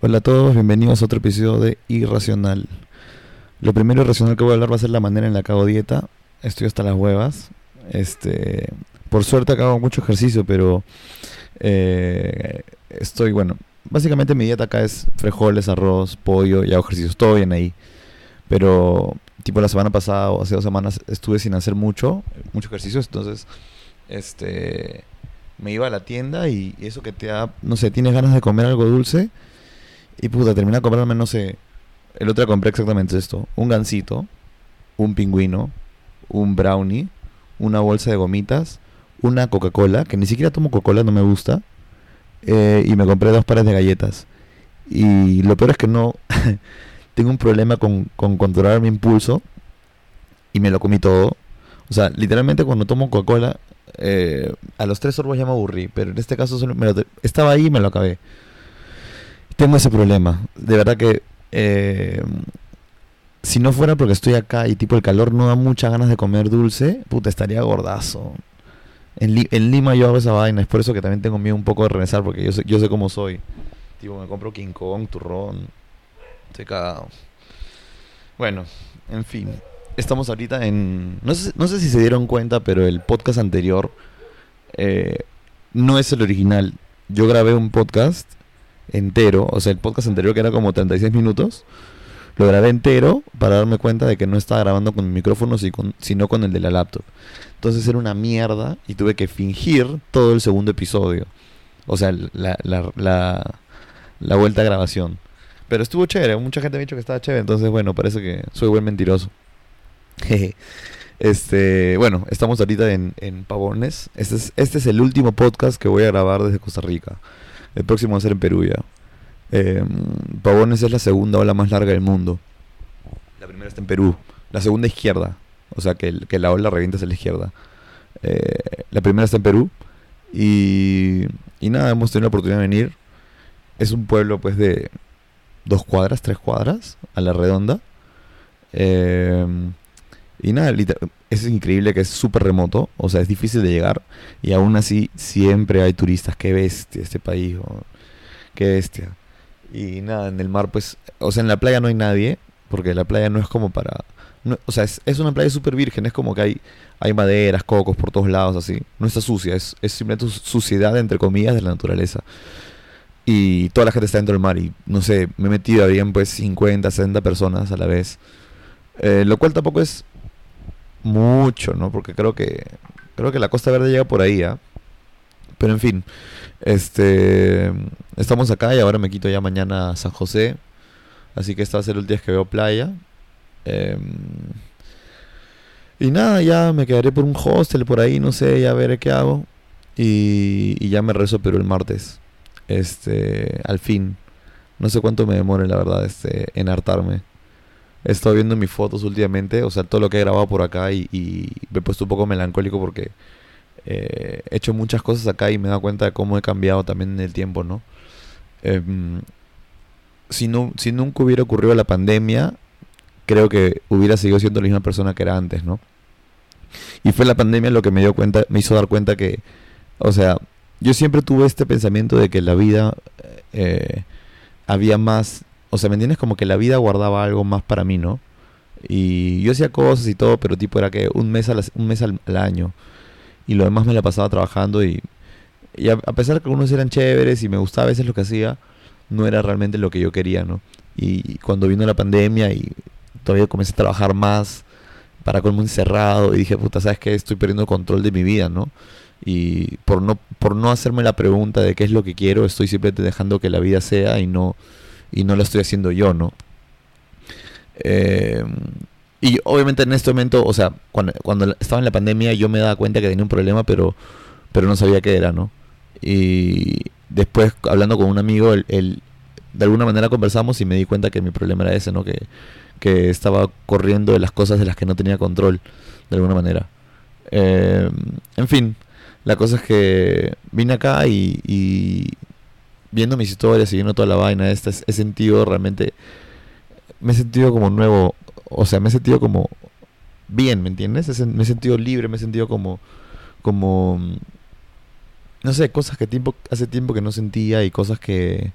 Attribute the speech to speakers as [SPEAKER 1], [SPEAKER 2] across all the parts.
[SPEAKER 1] Hola a todos, bienvenidos a otro episodio de Irracional. Lo primero irracional que voy a hablar va a ser la manera en la que hago dieta. Estoy hasta las huevas. Este, por suerte acabo mucho ejercicio, pero eh, estoy, bueno, básicamente mi dieta acá es frijoles, arroz, pollo y hago ejercicios, todo bien ahí. Pero tipo la semana pasada o hace dos semanas estuve sin hacer mucho, mucho ejercicio, entonces este me iba a la tienda y eso que te da, no sé, tienes ganas de comer algo dulce y puta, terminé comprarme, no sé, el otro compré exactamente esto, un gansito, un pingüino, un brownie, una bolsa de gomitas, una Coca-Cola, que ni siquiera tomo Coca-Cola, no me gusta, eh, y me compré dos pares de galletas. Y lo peor es que no, tengo un problema con, con controlar mi impulso y me lo comí todo. O sea, literalmente cuando tomo Coca-Cola, eh, a los tres sorbos ya me aburrí, pero en este caso solo me lo estaba ahí y me lo acabé. Tengo ese problema. De verdad que eh, si no fuera porque estoy acá y tipo el calor no da muchas ganas de comer dulce, puta, estaría gordazo. En, Lima yo hago esa vaina, es por eso que también tengo miedo un poco de regresar, porque yo sé, yo sé cómo soy. Tipo, me compro King Kong, turrón. Estoy cagado. Bueno, en fin estamos ahorita en... No sé, no sé si se dieron cuenta, pero el podcast anterior eh, no es el original. Yo grabé un podcast entero, o sea, el podcast anterior que era como 36 minutos, lo grabé entero para darme cuenta de que no estaba grabando con mi micrófono, sino con el de la laptop. Entonces era una mierda y tuve que fingir todo el segundo episodio. O sea, la, la, la, la vuelta a grabación. Pero estuvo chévere, mucha gente me ha dicho que estaba chévere, entonces bueno, parece que soy buen mentiroso. este, bueno, estamos ahorita en, Pavones. Este es, este es el último podcast que voy a grabar desde Costa Rica. El próximo va a ser en Perú ya. Em, Pavones es la segunda ola más larga del mundo. La primera está en Perú. La segunda izquierda. O sea que, que la ola revienta hacia la izquierda. Eh, la primera está en Perú. Y, y nada, hemos tenido la oportunidad de venir. Es un pueblo pues de dos cuadras, tres cuadras a la redonda. Eh, y nada, es increíble que es súper remoto, o sea, es difícil de llegar y aún así siempre hay turistas. Qué bestia este país, qué bestia. Y nada, en el mar pues, o sea, en la playa no hay nadie, porque la playa no es como para... o sea, es, es una playa súper virgen, es como que hay, hay maderas, cocos por todos lados, así. No está sucia, es, es simplemente suciedad, entre comillas, de la naturaleza. Y toda la gente está dentro del mar y, no sé, me he metido, habían pues 50, 60 personas a la vez. Eh, lo cual tampoco es mucho, ¿no? Porque creo que creo que la Costa Verde llega por ahí, ¿ah? Pero en fin, este estamos acá y ahora me quito ya mañana a San José. Así que este va a ser el día que veo playa. Em, y nada, ya me quedaré por un hostel por ahí, no sé, ya veré qué hago. Y, y ya me rezo pero el martes. Este, al fin. No sé cuánto me demore, la verdad, este, en hartarme. He estado viendo mis fotos últimamente, o sea, todo lo que he grabado por acá y, me he puesto un poco melancólico porque eh, he hecho muchas cosas acá y me he dado cuenta de cómo he cambiado también en el tiempo, ¿no? Em, si, no si nunca hubiera ocurrido la pandemia, creo que hubiera seguido siendo la misma persona que era antes, ¿no? Y fue la pandemia lo que me dio cuenta, me hizo dar cuenta que, o sea, yo siempre tuve este pensamiento de que la vida eh, había más o sea, ¿me entiendes? Como que la vida guardaba algo más para mí, ¿no? Y yo hacía cosas y todo, pero tipo era que un mes, un mes al, año. Y lo demás me la pasaba trabajando y, y a, pesar que algunos eran chéveres y me gustaba a veces lo que hacía, no era realmente lo que yo quería, ¿no? Y, cuando vino la pandemia y todavía comencé a trabajar más para con muy cerrado y dije, puta, ¿sabes qué? Estoy perdiendo control de mi vida, ¿no? Y por no, por no hacerme la pregunta de qué es lo que quiero, estoy simplemente dejando que la vida sea y no y no lo estoy haciendo yo, ¿no? Eh, y obviamente en este momento, o sea, cuando, cuando, estaba en la pandemia yo me daba cuenta que tenía un problema, pero, pero no sabía qué era, ¿no? Y después hablando con un amigo, él, de alguna manera conversamos y me di cuenta que mi problema era ese, ¿no? Que, que estaba corriendo de las cosas de las que no tenía control, de alguna manera. Eh, en fin, la cosa es que vine acá y viendo mis historias y viendo toda la vaina esta, he sentido realmente, me he sentido como nuevo, o sea, me he sentido como bien, ¿me entiendes? Me he sentido libre, me he sentido como, como, no sé, cosas que tiempo, hace tiempo que no sentía y cosas que,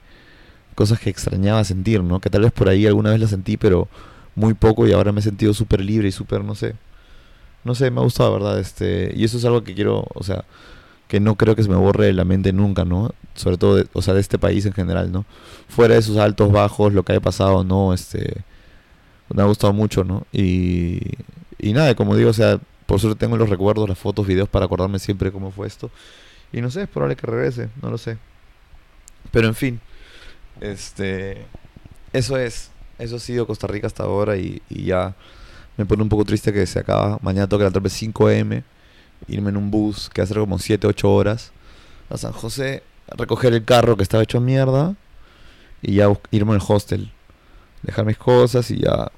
[SPEAKER 1] cosas que extrañaba sentir, ¿no? Que tal vez por ahí alguna vez las sentí, pero muy poco y ahora me he sentido súper libre y súper, no sé, no sé, me ha gustado, ¿verdad? Este, y eso es algo que quiero, o sea, que no creo que se me borre de la mente nunca, ¿no? Sobre todo, de, o sea, de este país en general, ¿no? Fuera de sus altos, bajos, lo que haya pasado, ¿no? Este, me ha gustado mucho, ¿no? Y, y nada, como digo, o sea, por suerte tengo los recuerdos, las fotos, videos para acordarme siempre cómo fue esto. Y no sé, es probable que regrese, no lo sé. Pero en fin, este, eso es, eso ha sido Costa Rica hasta ahora y, y ya me pone un poco triste que se acaba. Mañana tengo que levantarme 5 m, irme en un bus que hace como 7, 8 horas a San José, a recoger el carro que estaba hecho mierda y ya irme al hostel, dejar mis cosas y ya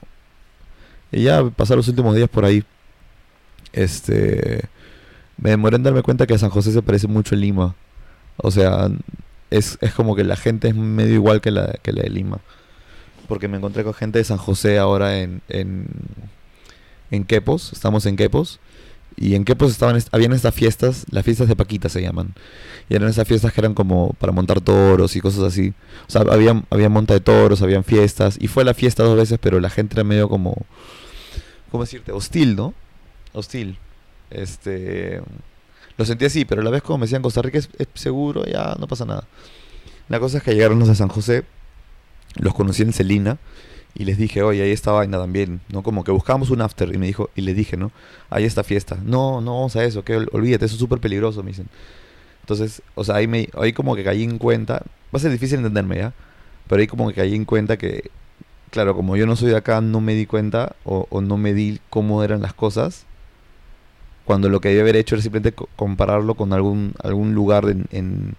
[SPEAKER 1] y ya pasar los últimos días por ahí. Este me demoré en darme cuenta que San José se parece mucho a Lima. O sea, es, es como que la gente es medio igual que la, que la de Lima. Porque me encontré con gente de San José ahora en, en, en Quepos, estamos en Quepos, y en Quepos estaban, habían estas fiestas, las fiestas de Paquita se llaman, y eran esas fiestas que eran como para montar toros y cosas así. O sea, había, había monta de toros, habían fiestas, y fue la fiesta dos veces, pero la gente era medio como, ¿cómo decirte? Hostil, ¿no? Hostil. Este, lo sentí así, pero a la vez como me decían Costa Rica es, es seguro, ya no pasa nada. La cosa es que llegaron los de San José, los conocí en Celina, y les dije, oye, ahí está vaina también, ¿no? Como que buscamos un after y me dijo, y le dije, ¿no? Ahí está fiesta. No, no vamos a eso, que olvídate, eso es súper peligroso, me dicen. Entonces, o sea, ahí, me, ahí como que caí en cuenta, va a ser difícil entenderme, ¿ya? Pero ahí como que caí en cuenta que, claro, como yo no soy de acá, no me di cuenta o, o no me di cómo eran las cosas, cuando lo que debía haber hecho era simplemente compararlo con algún, algún lugar en, en,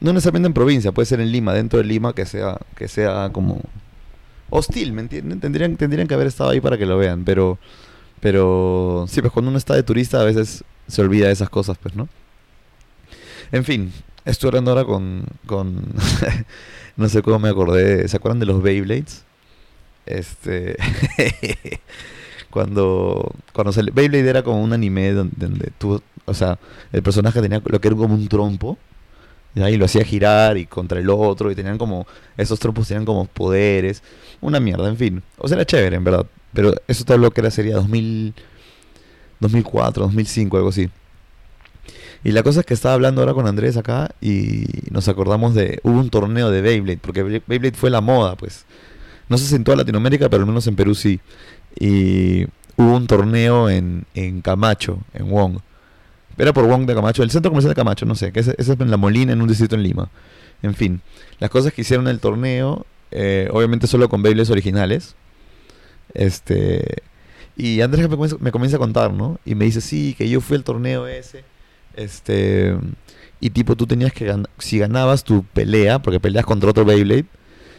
[SPEAKER 1] no necesariamente en provincia, puede ser en Lima, dentro de Lima, que sea, que sea como hostil, ¿me entienden? Tendrían, tendrían que haber estado ahí para que lo vean, pero, pero sí, pues cuando uno está de turista a veces se olvida de esas cosas, pues, ¿no? En fin, estoy hablando ahora con, con no sé cómo me acordé, ¿se acuerdan de los Beyblades? Este, cuando, cuando se, Beyblade era como un anime donde, donde o sea, el personaje tenía lo que era como un trompo, y lo hacía girar y contra el otro y tenían como, esos trompos tenían como poderes, una mierda, en fin. O sea, era chévere, en verdad. Pero eso todo lo que era sería 2000, 2004, 2005, algo así. Y la cosa es que estaba hablando ahora con Andrés acá y nos acordamos de, hubo un torneo de Beyblade, porque Beyblade fue la moda, pues. No sé si en toda Latinoamérica, pero al menos en Perú sí. Y hubo un torneo en, en Camacho, en Wong era por Wong de Camacho, el centro comercial de Camacho, no sé, que ese, es en La Molina, en un distrito en Lima. En fin, las cosas que hicieron el torneo, eh, obviamente solo con Beyblades originales. Este. Y Andrés me comienza, a contar, ¿no? Y me dice, sí, que yo fui al torneo ese. Este. Y tipo, tú tenías que. Si ganabas tu pelea, porque peleas contra otro Beyblade,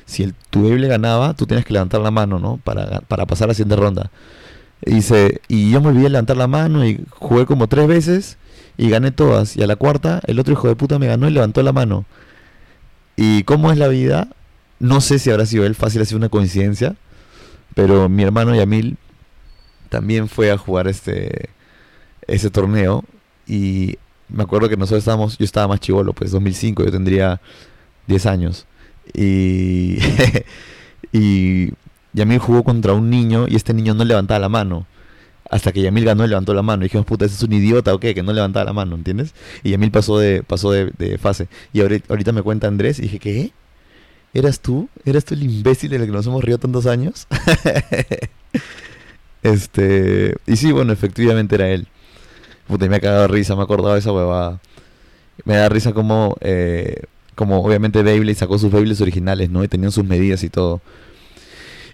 [SPEAKER 1] si el, tu Beyblade ganaba, tú tenías que levantar la mano, ¿no? Para, para pasar la siguiente ronda. Y y yo me olvidé de levantar la mano y jugué como tres veces y gané todas. Y a la cuarta, el otro hijo de puta me ganó y levantó la mano. ¿Y cómo es la vida? No sé si habrá sido él, fácil ha sido una coincidencia, pero mi hermano Yamil también fue a jugar este ese torneo y me acuerdo que nosotros estábamos, yo estaba más chivolo, pues 2005, yo tendría 10 años. Y, y Yamil jugó contra un niño y este niño no levantaba la mano. Hasta que Yamil ganó y levantó la mano. Y dijimos, puta, ese es un idiota o qué, que no levantaba la mano, ¿entiendes? Y Yamil pasó de, pasó de, fase. Y ahorita, me cuenta Andrés y dije, ¿qué? ¿Eras tú? ¿Eras tú el imbécil del que nos hemos río tantos años? este. Y sí, bueno, efectivamente era él. Puta, y me ha cagado risa, me ha acordado de esa huevada. Me da risa como, eh, como obviamente Beyblade sacó sus Beyblades originales, ¿no? Y tenían sus medidas y todo.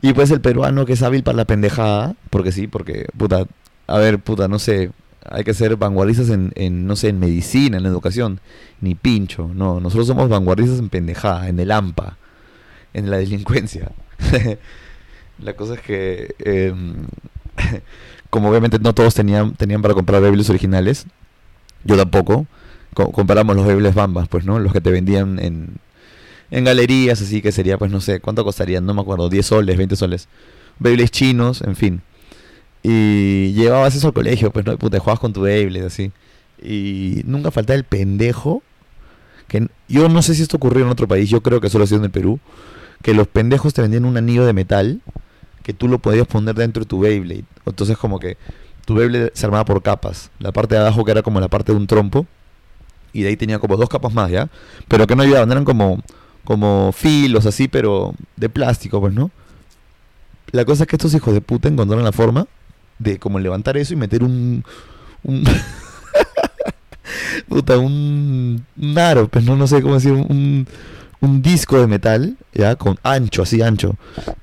[SPEAKER 1] Y pues el peruano que es hábil para la pendejada, porque sí, porque, puta, a ver, puta, no sé, hay que ser vanguardistas en, en, no sé, en medicina, en educación, ni pincho, no, nosotros somos vanguardistas en pendejada, en el AMPA, en la delincuencia. la cosa es que, em, como obviamente no todos tenían, tenían para comprar Biblias originales, yo tampoco, comparamos los Biblias Bambas, pues, ¿no? Los que te vendían en en galerías, así que sería, pues no sé, ¿cuánto costaría? No me acuerdo, 10 soles, 20 soles. Beyblades chinos, en fin. Y llevabas eso al colegio, pues no, puta, jugabas con tu Beyblade, así. Y nunca faltaba el pendejo que yo no sé si esto ocurrió en otro país, yo creo que solo ha sido en el Perú, que los pendejos te vendían un anillo de metal que tú lo podías poner dentro de tu Beyblade. Entonces como que tu Beyblade se armaba por capas. La parte de abajo que era como la parte de un trompo y de ahí tenía como dos capas más, ¿ya? Pero que no ayudaban, eran como como filos así, pero de plástico, pues, ¿no? La cosa es que estos hijos de puta encontraron la forma de como levantar eso y meter un un puta un, un aro, pues no no sé cómo decir un un disco de metal, ya, con ancho, así ancho.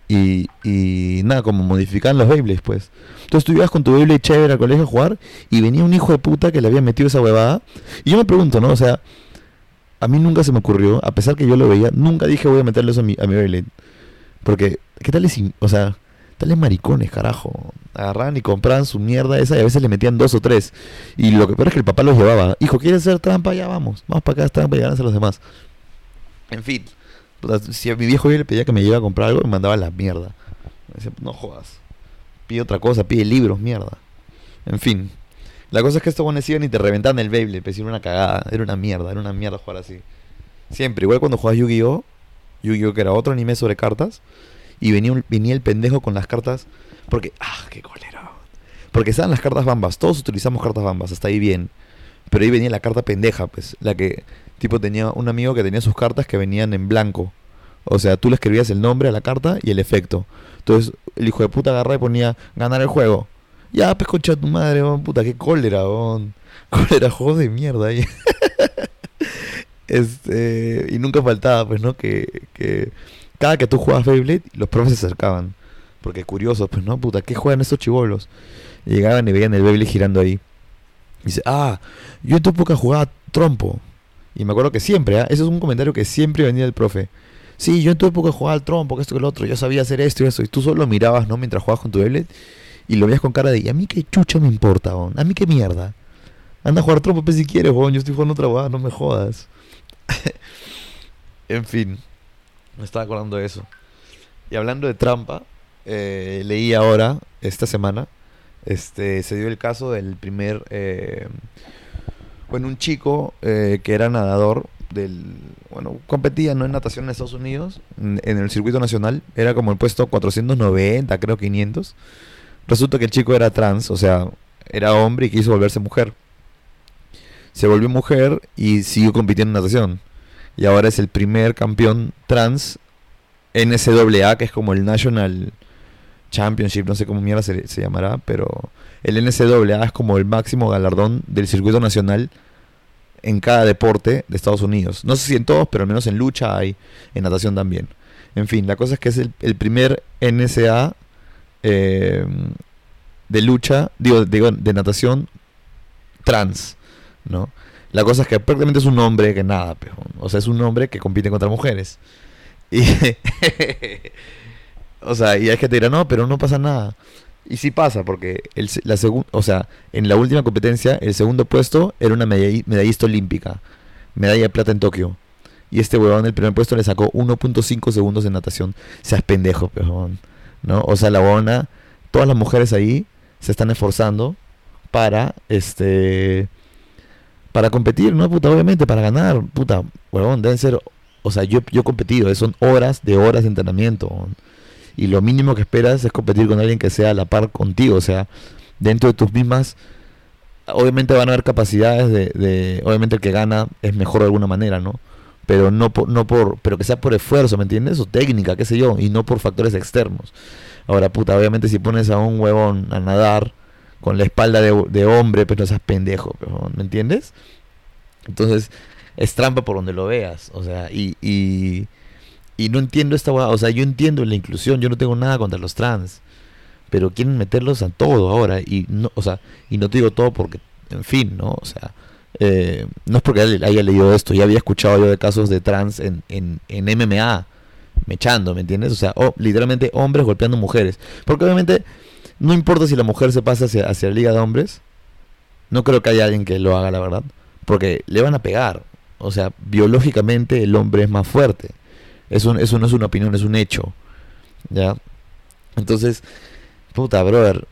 [SPEAKER 1] Y, y nada, como modificar los Beyblades, pues. Entonces tú ibas con tu Beyblade chévere al colegio a jugar y venía un hijo de puta que le había metido esa huevada. Y yo me pregunto, ¿no? O sea, a mí nunca se me ocurrió, a pesar que yo lo veía, nunca dije voy a meterle eso a mi, a mi Beyblade. Porque, ¿qué tal es, o sea, tales maricones, carajo? Agarraban y compraban su mierda esa y a veces le metían dos o tres. Y lo que peor es que el papá los llevaba. Hijo, ¿quieres hacer trampa? Ya vamos. Vamos para acá, trampa y a los demás. En fin, si a mi viejo yo le pedía que me lleve a comprar algo, me mandaba la mierda. Me decía, no jodas. Pide otra cosa, pide libros, mierda. En fin. La cosa es que estos buenos iban y te reventaban el Beyblade, pues era una cagada, era una mierda, era una mierda jugar así. Siempre, igual cuando jugabas Yu-Gi-Oh! Yu-Gi-Oh! que era otro anime sobre cartas, y venía, venía el pendejo con las cartas, porque, ah, qué cólera. Porque estaban las cartas bambas, todos utilizamos cartas bambas, hasta ahí bien. Pero ahí venía la carta pendeja, pues, la que Tipo, tenía un amigo que tenía sus cartas que venían en blanco. O sea, tú le escribías el nombre a la carta y el efecto. Entonces, el hijo de puta agarra y ponía ganar el juego. Ya, pues concha tu madre, puta, qué cólera, bon. Cólera, juego de mierda ahí. este, y nunca faltaba, pues, ¿no? Que, que cada que tú jugabas Beyblade, los profes se acercaban. Porque curiosos, pues, ¿no? Puta, ¿qué juegan estos chivolos? llegaban y veían el Beyblade girando ahí. Y dice, ah, yo en tu época jugaba trompo. Y me acuerdo que siempre, ¿ah? ese es un comentario que siempre venía del profe. Sí, yo en tu época jugaba al trompo, que esto que el otro, yo sabía hacer esto y eso. Y tú solo mirabas, ¿no? Mientras jugabas con tu Beyblade y lo veías con cara de, ¿y a mí qué chucha me importa, bon? ¿A mí qué mierda? Anda a jugar trompo pues, si quieres, bon. yo estoy jugando otra hueá, no me jodas. en fin, me estaba acordando de eso. Y hablando de trampa, eh, leí ahora, esta semana, este se dio el caso del primer eh, bueno, un chico eh, que era nadador del, bueno, competía ¿no? en natación en Estados Unidos, en, el circuito nacional, era como el puesto 490, creo 500. Resulta que el chico era trans, o sea, era hombre y quiso volverse mujer. Se volvió mujer y siguió compitiendo en natación. Y ahora es el primer campeón trans NCAA, que es como el National Championship, no sé cómo mierda se, se llamará, pero el NCAA es como el máximo galardón del circuito nacional en cada deporte de Estados Unidos. No sé si en todos, pero al menos en lucha hay, en natación también. En fin, la cosa es que es el, primer NCA eh, de lucha, digo, digo, de natación trans, ¿no? La cosa es que prácticamente es un hombre que nada, o sea, es un hombre que compite contra mujeres. Y o sea, y hay que te dirá, no, pero no pasa nada. Y sí pasa, porque el, la o sea, en la última competencia, el segundo puesto era una medallista olímpica, medalla de plata en Tokio. Y este huevón, el primer puesto, le sacó 1.5 segundos de natación. Seas pendejo. ¿No? O sea, la huevona, todas las mujeres ahí se están esforzando para, este, para competir, ¿no? Puta, obviamente, para ganar, puta, huevón, deben ser, o sea, yo, yo he competido, son horas de horas de entrenamiento y lo mínimo que esperas es competir con alguien que sea a la par contigo, o sea, dentro de tus mismas, obviamente van a haber capacidades de, obviamente el que gana es mejor de alguna manera, ¿no? Pero no por, no por, pero que sea por esfuerzo, ¿me entiendes? O técnica, qué sé yo, y no por factores externos. Ahora, puta, obviamente si pones a un huevón a nadar con la espalda de, de hombre, pues no seas pendejo, ¿me entiendes? Entonces, es trampa por donde lo veas, o sea, y, y no entiendo esta O sea, yo entiendo la inclusión, yo no tengo nada contra los trans. Pero quieren meterlos a todo ahora. Y no, o sea, y no te digo todo porque, en fin, ¿no? O sea, eh, no es porque haya leído esto, ya había escuchado yo de casos de trans en, en, en MMA, mechando, ¿me entiendes? O sea, literalmente hombres golpeando mujeres. Porque obviamente no importa si la mujer se pasa hacia, hacia la liga de hombres, no creo que haya alguien que lo haga, la verdad. Porque le van a pegar. O sea, biológicamente el hombre es más fuerte. Eso, eso no es una opinión, es un hecho. ¿Ya? Entonces, puta, brother,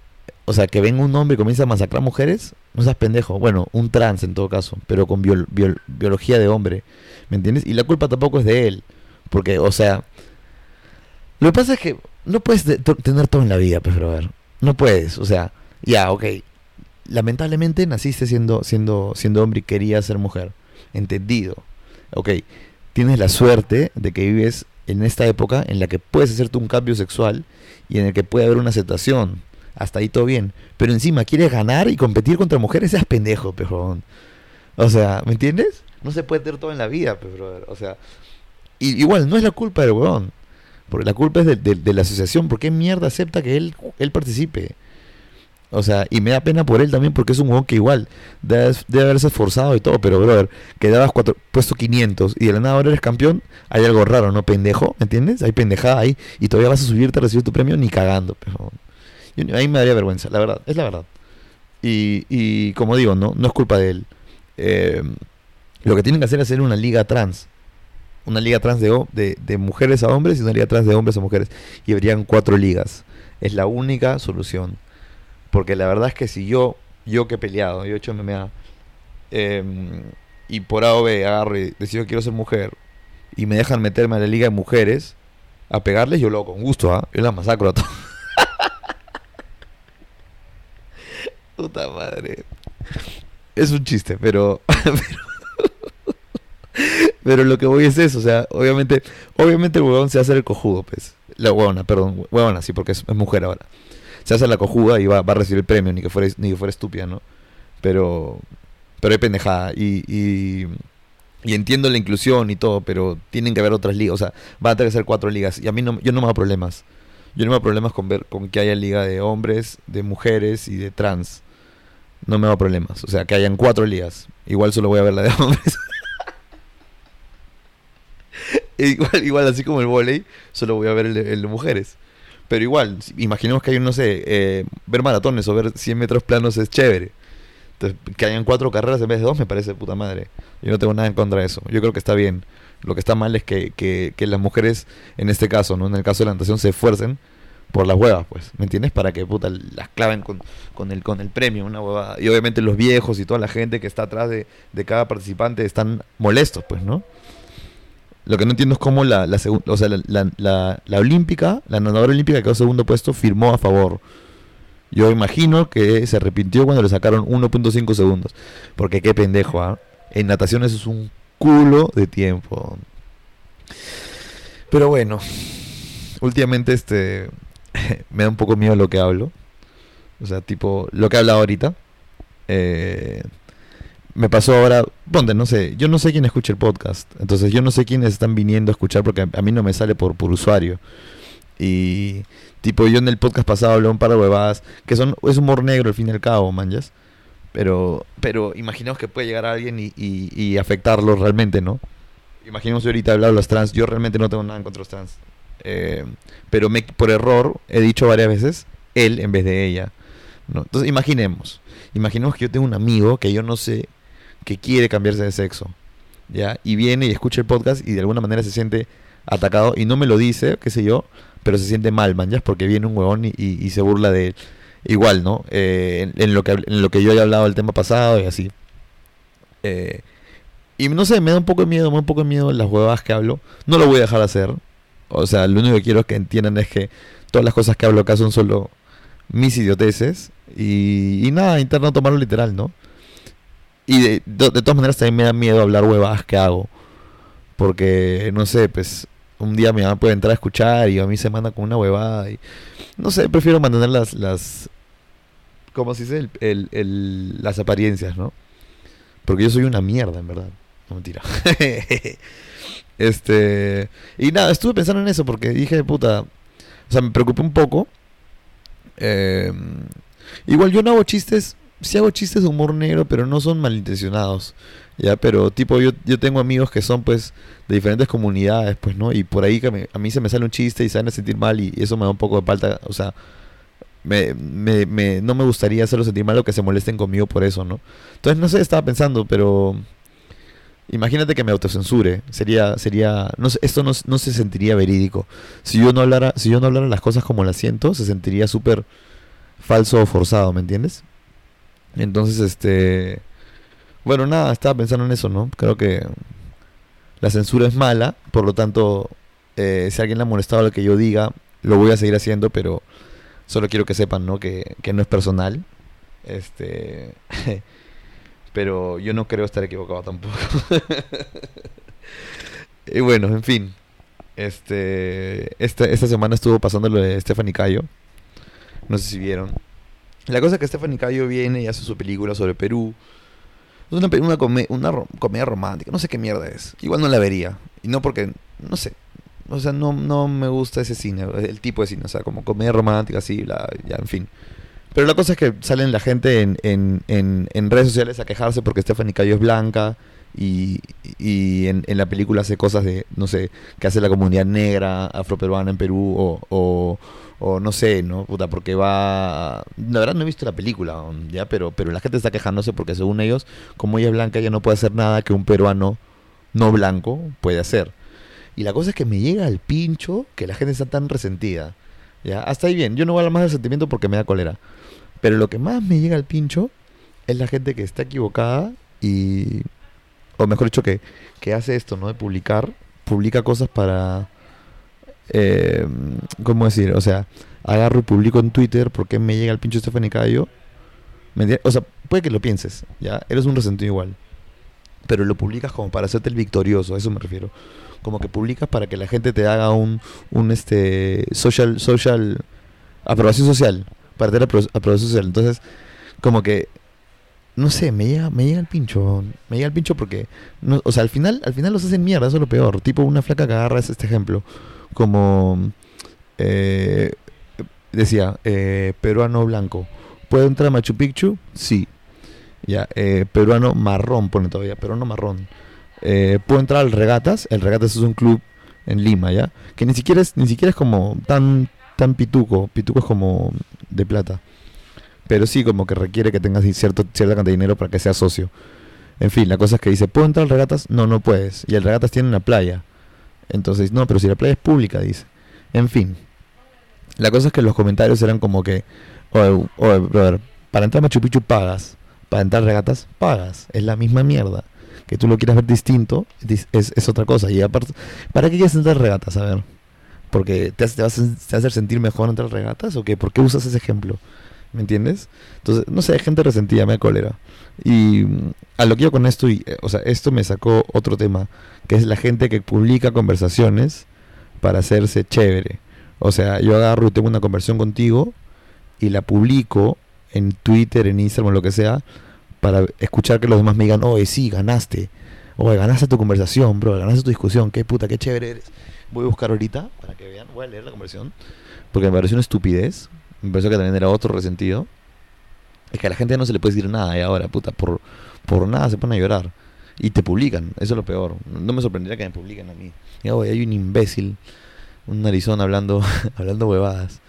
[SPEAKER 1] o sea, que venga un hombre y comienza a masacrar mujeres, no seas pendejo. Bueno, un trans en todo caso, pero con biología de hombre. ¿Me entiendes? Y la culpa tampoco es de él. Porque, o sea, lo que pasa es que no puedes tener todo en la vida, pues, ver No puedes, o sea, ya, ok. Lamentablemente naciste siendo, siendo, siendo hombre y querías ser mujer. Entendido. Ok. Tienes la suerte de que vives en esta época en la que puedes hacerte un cambio sexual y en el que puede haber una aceptación hasta ahí todo bien. Pero encima quieres ganar y competir contra mujeres, seas pendejo, pejón. O sea, ¿me entiendes? No se puede tener todo en la vida, pero, O sea, y, igual, no es la culpa del huevón. Porque la culpa es de, la asociación. ¿Por qué mierda acepta que él, él participe? O sea, y me da pena por él también porque es un huevón que igual debe, haberse esforzado y todo, pero brother, quedabas cuatro, puesto 500 y de la nada ahora eres campeón, hay algo raro, ¿no? Pendejo, ¿me entiendes? Hay pendejada ahí y todavía vas a subirte a recibir tu premio ni cagando, pero a mí me daría vergüenza, la verdad, es la verdad. Y, y como digo, no, no es culpa de él. Eh, lo que tienen que hacer es hacer una liga trans. Una liga trans de, de, mujeres a hombres y una liga trans de hombres a mujeres. Y habrían cuatro ligas. Es la única solución. Porque la verdad es que si yo, yo que he peleado, yo he hecho MMA, em, y por A o B agarro y decido quiero ser mujer, y me dejan meterme a la liga de mujeres, a pegarles, yo lo hago con gusto, ¿ah? Yo la masacro a todos. Puta madre. Es un chiste, pero, pero. lo que voy es eso, o sea, obviamente. Obviamente el huevón se hace el cojudo, pues. La huevona, perdón, huevona, sí, porque es, mujer ahora. Se hace la cojuda y va, va, a recibir el premio, ni que fuera, ni que fuera estúpida, ¿no? Pero. Pero hay pendejada. Y, y, y, entiendo la inclusión y todo, pero tienen que haber otras ligas. O sea, van a tener que ser cuatro ligas. Y a mí no, yo no me hago problemas. Yo no me hago problemas con ver con que haya liga de hombres, de mujeres y de trans no me va problemas. O sea, que hayan cuatro ligas. Igual solo voy a ver la de hombres. igual, igual, así como el volei, solo voy a ver el de, mujeres. Pero igual, imaginemos que hay, no sé, eh, ver maratones o ver 100 metros planos es chévere. Entonces, que hayan cuatro carreras en vez de dos me parece puta madre. Yo no tengo nada en contra de eso. Yo creo que está bien. Lo que está mal es que, que, que las mujeres, en este caso, ¿no? En el caso de la natación, se esfuercen por las huevas, pues, ¿me entiendes? Para que puta las claven con, con, el, con el premio, una huevada. Y obviamente los viejos y toda la gente que está atrás de, cada participante están molestos, pues, ¿no? Lo que no entiendo es cómo la, la, o sea, la, la, la, olímpica, la nadadora olímpica que quedó segundo puesto, firmó a favor. Yo imagino que se arrepintió cuando le sacaron 1.5 segundos. Porque qué pendejo, ¿ah? En natación eso es un culo de tiempo. Pero bueno, últimamente este me da un poco miedo lo que hablo. O sea, tipo, lo que he hablado ahorita. Eh, me pasó ahora, ponte, no sé, yo no sé quién escucha el podcast. Entonces yo no sé quiénes están viniendo a escuchar porque a, mí no me sale por, por usuario. Y tipo, yo en el podcast pasado hablé un par de huevadas que son, es humor negro al fin y al cabo, manjas. Pero, pero imaginemos que puede llegar a alguien y, y, afectarlo realmente, ¿no? Imaginemos que ahorita he hablado de los trans, yo realmente no tengo nada en contra los trans. Eh, pero me, por error he dicho varias veces él en vez de ella. ¿no? Entonces imaginemos, imaginemos que yo tengo un amigo que yo no sé que quiere cambiarse de sexo, ¿ya? Y viene y escucha el podcast y de alguna manera se siente atacado y no me lo dice, qué sé yo, pero se siente mal, man, ya, porque viene un huevón y, se burla de él. Igual, ¿no? Eh, en, lo que, en lo que yo he hablado el tema pasado y así. Eh, y no sé, me da un poco de miedo, me da un poco de miedo las huevas que hablo. No lo voy a dejar de hacer, o sea, lo único que quiero que entiendan es que todas las cosas que hablo acá son solo mis idioteces. Y, nada, interno tomarlo literal, ¿no? Y de, todas maneras también me da miedo hablar huevadas que hago. Porque, no sé, pues un día mi mamá puede entrar a escuchar y a mí se manda con una huevada. Y, no sé, prefiero mantener las, las ¿cómo se dice? El, las apariencias, ¿no? Porque yo soy una mierda, en verdad. No mentira. Este. Y nada, estuve pensando en eso porque dije, puta. O sea, me preocupé un poco. Em, igual yo no hago chistes. Sí hago chistes de humor negro, pero no son malintencionados. Ya, pero tipo, yo, yo tengo amigos que son pues de diferentes comunidades, pues, ¿no? Y por ahí que a mí se me sale un chiste y se van a sentir mal y, eso me da un poco de falta, o sea, me, me, me, no me gustaría hacerlo sentir mal o que se molesten conmigo por eso, ¿no? Entonces, no sé, estaba pensando, pero Imagínate que me autocensure, sería, sería, no esto no, no, se sentiría verídico. Si yo no hablara, si yo no hablara las cosas como las siento, se sentiría súper falso o forzado, ¿me entiendes? Entonces, este... Bueno, nada, estaba pensando en eso, ¿no? Creo que la censura es mala, por lo tanto, eh, si alguien le ha molestado lo que yo diga, lo voy a seguir haciendo, pero solo quiero que sepan, ¿no? Que, que no es personal. Este... pero yo no creo estar equivocado tampoco. y bueno, en fin. Este, esta, esta semana estuvo pasando lo de Stephanie Cayo. No sé si vieron. La cosa es que Stephanie Cayo viene y hace su película sobre Perú. Es una, una, una comedia romántica. No sé qué mierda es. Igual no la vería. Y no porque, no sé. O sea, no, no me gusta ese cine, el tipo de cine. O sea, como comedia romántica, así, ya, en fin. Pero la cosa es que salen la gente en, en, en, redes sociales a quejarse porque Stephanie Cayo es blanca y, y en, la película hace cosas de, no sé, que hace la comunidad negra, afroperuana en Perú, o, o, o, no sé, ¿no? Puta, porque va... La verdad no he visto la película, ¿ya? Pero, pero la gente está quejándose porque según ellos, como ella es blanca, ella no puede hacer nada que un peruano no blanco puede hacer. Y la cosa es que me llega al pincho que la gente está tan resentida. ¿ya? Hasta ahí bien, yo no voy a hablar más del sentimiento porque me da cólera. Pero lo que más me llega al pincho es la gente que está equivocada y o mejor dicho, que, que hace esto, ¿no? De publicar, publica cosas para, eh, ¿cómo decir? O sea, agarro y publico en Twitter porque me llega el pincho Stephanie Cayo. o sea, puede que lo pienses, ¿ya? Eres un resentido igual. Pero lo publicas como para hacerte el victorioso, a eso me refiero. Como que publicas para que la gente te haga un, un este, social, social, aprobación social, para tener aprobación social. Entonces, como que no sé, me llega, me llega el pincho. Me llega el pincho porque, no, o sea, al final, al final los hacen mierda, eso es lo peor. Tipo una flaca que agarra es este ejemplo. Como eh, decía, eh, peruano blanco. ¿Puede entrar a Machu Picchu? Sí. Ya, eh, peruano marrón, pone todavía, peruano marrón. ¿Puedo entrar al Regatas? El Regatas es un club en Lima, ¿ya? Que ni siquiera es, ni siquiera es como tan, tan pituco. Pituco es como de plata pero sí como que requiere que tengas cierto, cierta cantidad de dinero para que seas socio. En fin, la cosa es que dice, ¿puedo entrar al regatas? No, no puedes. Y el regatas tiene una playa. Entonces, no, pero si la playa es pública, dice. En fin. La cosa es que los comentarios eran como que, oye, brother, para entrar a Machu Picchu pagas. Para entrar a regatas, pagas. Es la misma mierda. Que tú lo quieras ver distinto, es, es otra cosa. Y aparte, ¿para qué quieres entrar a regatas? A ver. ¿Porque te, te, vas a, te hacer sentir mejor entrar a regatas? ¿O qué? ¿Por qué usas ese ejemplo? ¿Me entiendes? Entonces, no sé, gente resentida, me da cólera. Y mm, a lo que yo con esto, y, eh, o sea, esto me sacó otro tema, que es la gente que publica conversaciones para hacerse chévere. O sea, yo agarro y tengo una conversación contigo y la publico en Twitter, en Instagram, lo que sea, para escuchar que los demás me digan, oye, sí, ganaste. Oye, ganaste tu conversación, bro, ganaste tu discusión, qué puta, qué chévere eres. Voy a buscar ahorita para que vean, voy a leer la conversación, porque me pareció una estupidez me pareció que también era otro resentido. Es que a la gente no se le puede decir nada y ahora, puta, por, por nada se pone a llorar. Y te publican, eso es lo peor. No me sorprendería que me publiquen a mí. Y oh, hay un imbécil, un narizón hablando, hablando huevadas.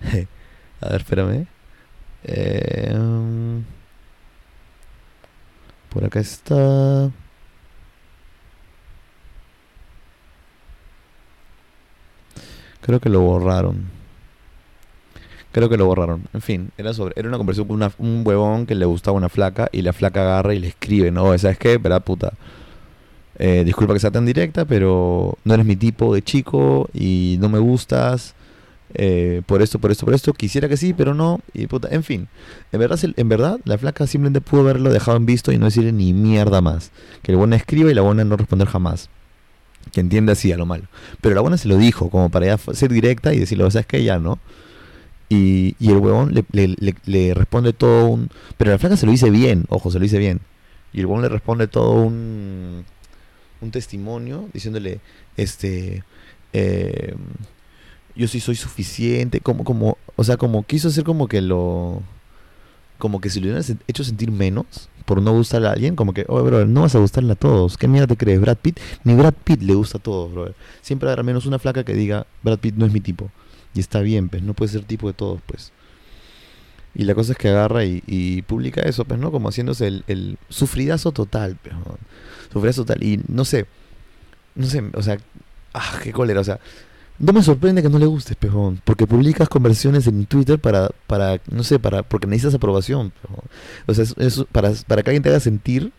[SPEAKER 1] a ver, espérame. Um, por acá está. Creo que lo borraron. Creo que lo borraron. En fin, era sobre era una conversación con un huevón que le gustaba una flaca y la flaca agarra y le escribe, ¿no? ¿Sabes qué? Verdad, puta. Eh, disculpa que sea tan directa, pero no eres mi tipo de chico y no me gustas. Eh, por esto, por esto, por esto. Quisiera que sí, pero no. Y puta, en fin. En verdad, en verdad, la flaca simplemente pudo haberlo dejado en visto y no decirle ni mierda más. Que el buena escriba y la buena no responder jamás. Que entiende así a lo malo. Pero la buena se lo dijo, como para ya ser directa y decirle, ¿sabes qué? Ya, ¿no? Y, y el huevón le, le, le, responde todo un... Pero la flaca se lo dice bien, ojo, se lo dice bien. Y el huevón le responde todo un, un testimonio diciéndole, este, eh, yo sí soy suficiente, como, como, o sea, como quiso hacer como que lo, como que si lo hubieran hecho sentir menos por no gustarle a alguien, como que, oye, bro, no vas a gustarle a todos. ¿Qué mierda te crees? Brad Pitt, ni Brad Pitt le gusta a todos, bro. Siempre habrá menos una flaca que diga, Brad Pitt no es mi tipo. Y está bien, pues, no puede ser tipo de todos, pues. Y la cosa es que agarra y, publica eso, pues, ¿no? Como haciéndose el, el sufridazo total, pues, Sufridazo total. Y no sé, no sé, o sea, ah, qué cólera, o sea, No me sorprende que no le guste, pejón, porque publicas conversiones en Twitter para, para no sé, para, porque necesitas aprobación. Pejón. O sea, es, para, para que alguien te haga sentir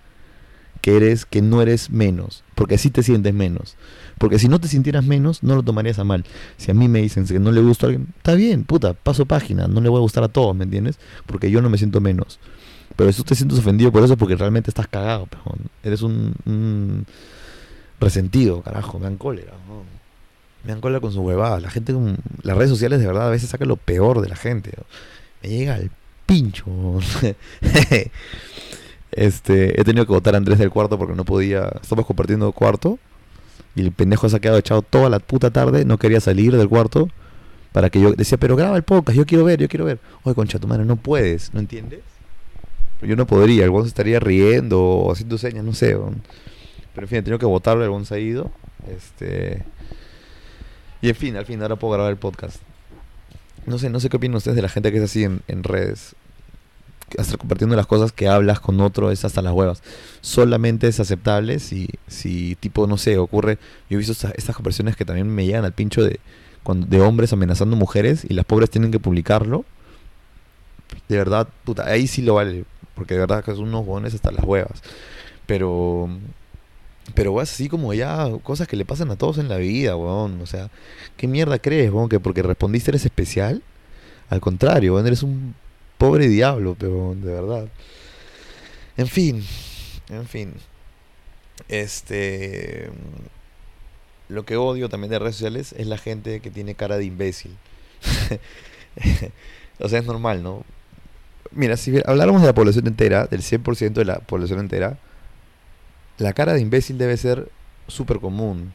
[SPEAKER 1] que eres, que no eres menos, porque así te sientes menos. Porque si no te sintieras menos, no lo tomarías a mal. Si a mí me dicen que no le gusta a alguien, está bien, puta, paso página, no le voy a gustar a todos, ¿me entiendes? Porque yo no me siento menos. Pero si tú te sientes ofendido por eso, porque realmente estás cagado, pejón. Eres un, un resentido, carajo, me dan cólera. ¿no? Me dan cola con su huevada. La gente, las redes sociales de verdad a veces sacan lo peor de la gente. Me llega al pincho. este, he tenido que votar a Andrés del cuarto porque no podía. Estamos compartiendo cuarto. Y el pendejo se ha quedado echado toda la puta tarde. No quería salir del cuarto. Para que yo decía, pero graba el podcast, yo quiero ver, yo quiero ver. Oye, concha tu madre, no puedes, ¿no entiendes? Yo no podría, el se estaría riendo o haciendo señas, no sé. Pero en fin, he tenido que votarlo, el se ha ido. Este. Y en fin, al fin, ahora puedo grabar el podcast. No sé, no sé qué opinan ustedes de la gente que es así en, redes. Hasta compartiendo las cosas que hablas con otro es hasta las huevas. Solamente es aceptable si, si tipo, no sé, ocurre. Yo he visto estas, conversaciones que también me llegan al pincho de, cuando, de hombres amenazando mujeres y las pobres tienen que publicarlo. De verdad, puta, ahí sí lo vale. Porque de verdad que son unos bones hasta las huevas. Pero pero es así como ya cosas que le pasan a todos en la vida, weón. O sea, ¿qué mierda crees, weón? Que porque respondiste eres especial. Al contrario, weón, eres un pobre diablo, pero de verdad. En fin, en fin. Este. Lo que odio también de redes sociales es la gente que tiene cara de imbécil. o sea, es normal, ¿no? Mira, si habláramos de la población entera, del 100% de la población entera, la cara de imbécil debe ser súper común.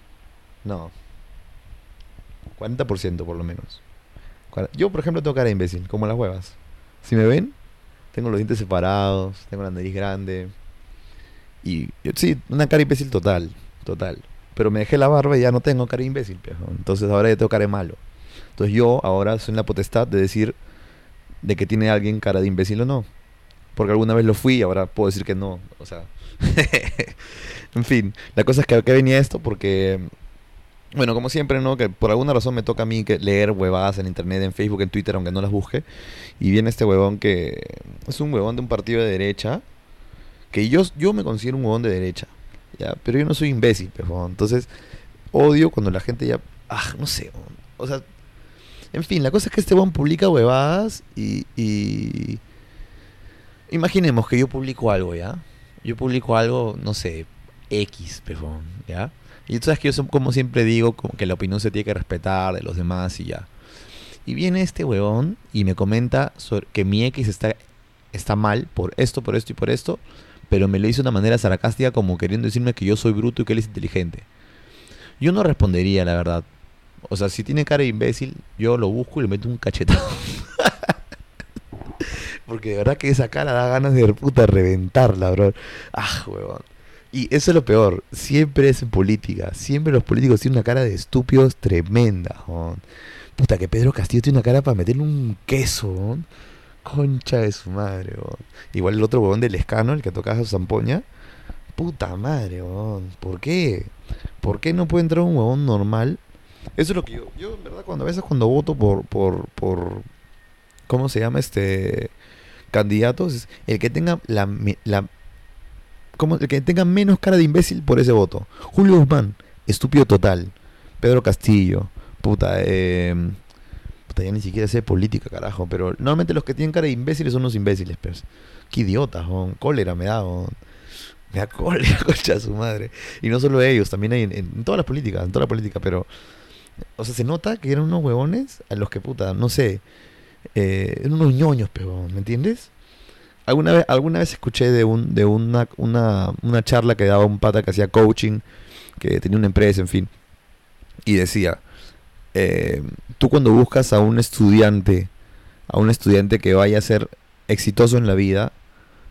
[SPEAKER 1] No. 40% por lo menos. Yo, por ejemplo, tengo cara de imbécil, como las huevas. Si me ven, tengo los dientes separados, tengo la nariz grande. Y sí, una cara imbécil total, total. Pero me dejé la barba y ya no tengo cara de imbécil, Entonces ahora ya tengo cara de malo. Entonces yo ahora soy en la potestad de decir de que tiene alguien cara de imbécil o no. Porque alguna vez lo fui y ahora puedo decir que no. O sea, en fin, la cosa es que, que venía esto porque, bueno, como siempre, ¿no? Que por alguna razón me toca a mí que leer huevadas en internet, en Facebook, en Twitter, aunque no las busque. Y viene este huevón que es un huevón de un partido de derecha. Que yo, yo me considero un huevón de derecha. ¿ya? Pero yo no soy imbécil, pero Entonces, odio cuando la gente ya... Ah, no sé. O sea, en fin, la cosa es que este huevón publica huevadas y, y Imaginemos que yo publico algo, ¿ya? Yo publico algo, no sé, X, pejón, ¿ya? Y tú sabes que yo, como siempre digo, que la opinión se tiene que respetar de los demás y ya. Y viene este huevón y me comenta que mi X está, está mal por esto, por esto y por esto, pero me lo dice de una manera sarcástica como queriendo decirme que yo soy bruto y que él es inteligente. Yo no respondería, la verdad. O sea, si tiene cara de imbécil, yo lo busco y le meto un cachetado. Porque de verdad que esa cara da ganas de puta reventarla, bro. Ah, huevón. Y eso es lo peor. Siempre es en política. Siempre los políticos tienen una cara de estúpidos tremenda, huevón. Puta, que Pedro Castillo tiene una cara para meterle un queso, huevón. Concha de su madre, huevón. Igual el otro huevón del escano, el que tocaba su zampoña. Puta madre, huevón. ¿Por qué? ¿Por qué no puede entrar un huevón normal? Eso es lo que yo, yo en verdad, cuando a veces cuando voto por, por, por, ¿cómo se llama este? Candidatos el que tenga la, la como el que tenga menos cara de imbécil por ese voto. Julio Guzmán, estúpido total. Pedro Castillo, puta, eh, puta, ya ni siquiera sé política, carajo, pero normalmente los que tienen cara de imbéciles son los imbéciles, pues. Qué idiotas, cólera me da, me da cólera, concha su madre. Y no solo ellos, también hay en, todas las políticas, en toda la política, pero, o sea, se nota que eran unos huevones a los que, puta, no sé, eh, eran unos ñoños, pero, ¿me entiendes? Alguna vez, alguna vez escuché de, un, de una, una, una charla que daba un pata que hacía coaching, que tenía una empresa, en fin, y decía, eh, tú cuando buscas a un estudiante, a un estudiante que vaya a ser exitoso en la vida,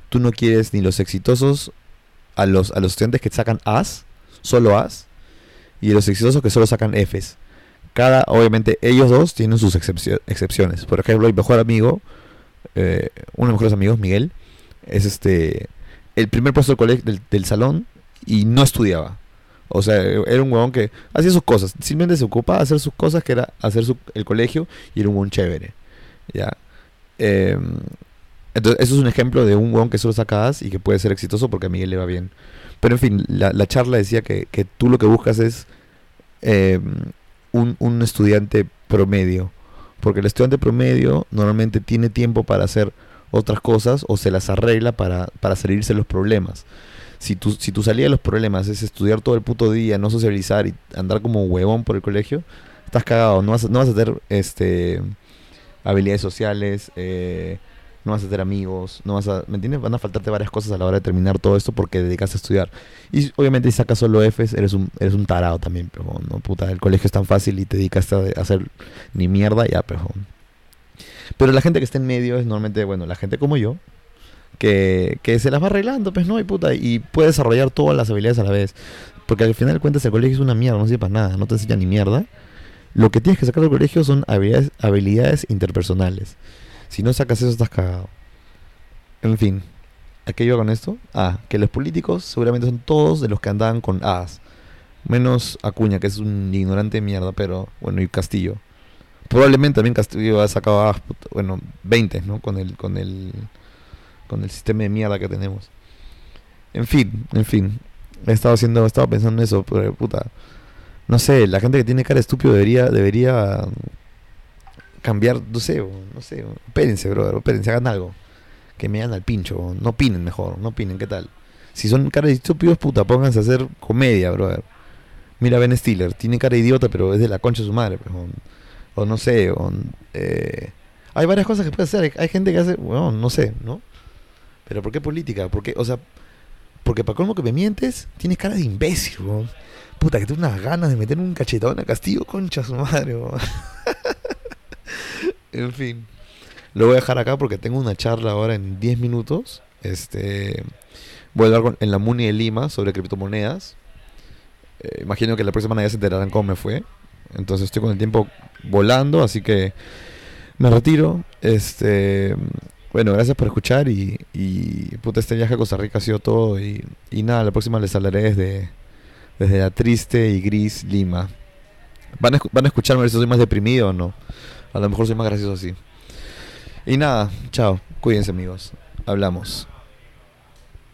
[SPEAKER 1] tú no quieres ni los exitosos a los, a los estudiantes que sacan As, solo As, y los exitosos que solo sacan Fs cada, obviamente, ellos dos tienen sus excepciones. Por ejemplo, mi mejor amigo, eh, uno de mis mejores amigos, Miguel, es este el primer puesto del, del, salón y no estudiaba. O sea, era un huevón que hacía sus cosas. Simplemente se ocupaba de hacer sus cosas, que era hacer su, el colegio, y era un huevón chévere. ¿Ya? Em, entonces, eso es un ejemplo de un huevón que solo sacas y que puede ser exitoso porque a Miguel le va bien. Pero en fin, la, la charla decía que, que, tú lo que buscas es em, un, un estudiante promedio. Porque el estudiante promedio normalmente tiene tiempo para hacer otras cosas o se las arregla para, para salirse los problemas. Si tu, si salida de los problemas es estudiar todo el puto día, no socializar y andar como huevón por el colegio, estás cagado. No vas, no vas a tener este, habilidades sociales, eh, no vas a tener amigos, no vas a, ¿me entiendes? Van a faltarte varias cosas a la hora de terminar todo esto porque dedicas a estudiar. Y obviamente si sacas solo Fs, eres un, eres un tarado también, pero no, puta, el colegio es tan fácil y te dedicas a hacer ni mierda, ya, pero pero la gente que está en medio es normalmente, bueno, la gente como yo, que, que se las va arreglando, pues no, y puta, y puede desarrollar todas las habilidades a la vez. Porque al final de cuentas el colegio es una mierda, no sirve para nada, no te enseña ni mierda. Lo que tienes que sacar del colegio son habilidades, habilidades interpersonales. Si no sacas eso, estás cagado. En fin, ¿a qué iba con esto? Ah, que los políticos seguramente son todos de los que andaban con As. Menos Acuña, que es un ignorante de mierda, pero bueno, y Castillo probablemente también Castillo ha sacado, ah, bueno, 20, ¿no? Con el, con el, con el sistema de mierda que tenemos. En fin, en fin. He estado haciendo, he estado pensando en eso, pero puta. No sé, la gente que tiene cara estúpido debería, debería cambiar, no sé, no sé. Espérense, brother, espérense, hagan algo. Que me hagan al pincho, no opinen mejor, no opinen, ¿qué tal? Si son caras estúpidos, puta, pónganse a hacer comedia, brother. Mira Ben Stiller, tiene cara de idiota, pero es de la concha de su madre, pero o no sé, eh, hay varias cosas que puede hacer. Hay, gente que hace, bueno, no sé, ¿no? Pero ¿por qué política? Porque, o sea, porque para colmo que me mientes, tienes cara de imbécil, Puta, que tengo unas ganas de meter un cachetón a Castillo, concha su madre, En fin. Lo voy a dejar acá porque tengo una charla ahora en 10 minutos. Este. Voy a hablar en la MUNI de Lima sobre criptomonedas. Eh, imagino que la próxima semana ya se enterarán cómo me fue. Entonces estoy con el tiempo volando, así que me retiro. Este, bueno, gracias por escuchar y, y puta, este viaje a Costa Rica ha sido todo y, y nada, la próxima les hablaré desde, desde la triste y gris Lima. Van a, van a escucharme a ver si soy más deprimido o no. A lo mejor soy más gracioso así. Y nada, chao, cuídense amigos. Hablamos.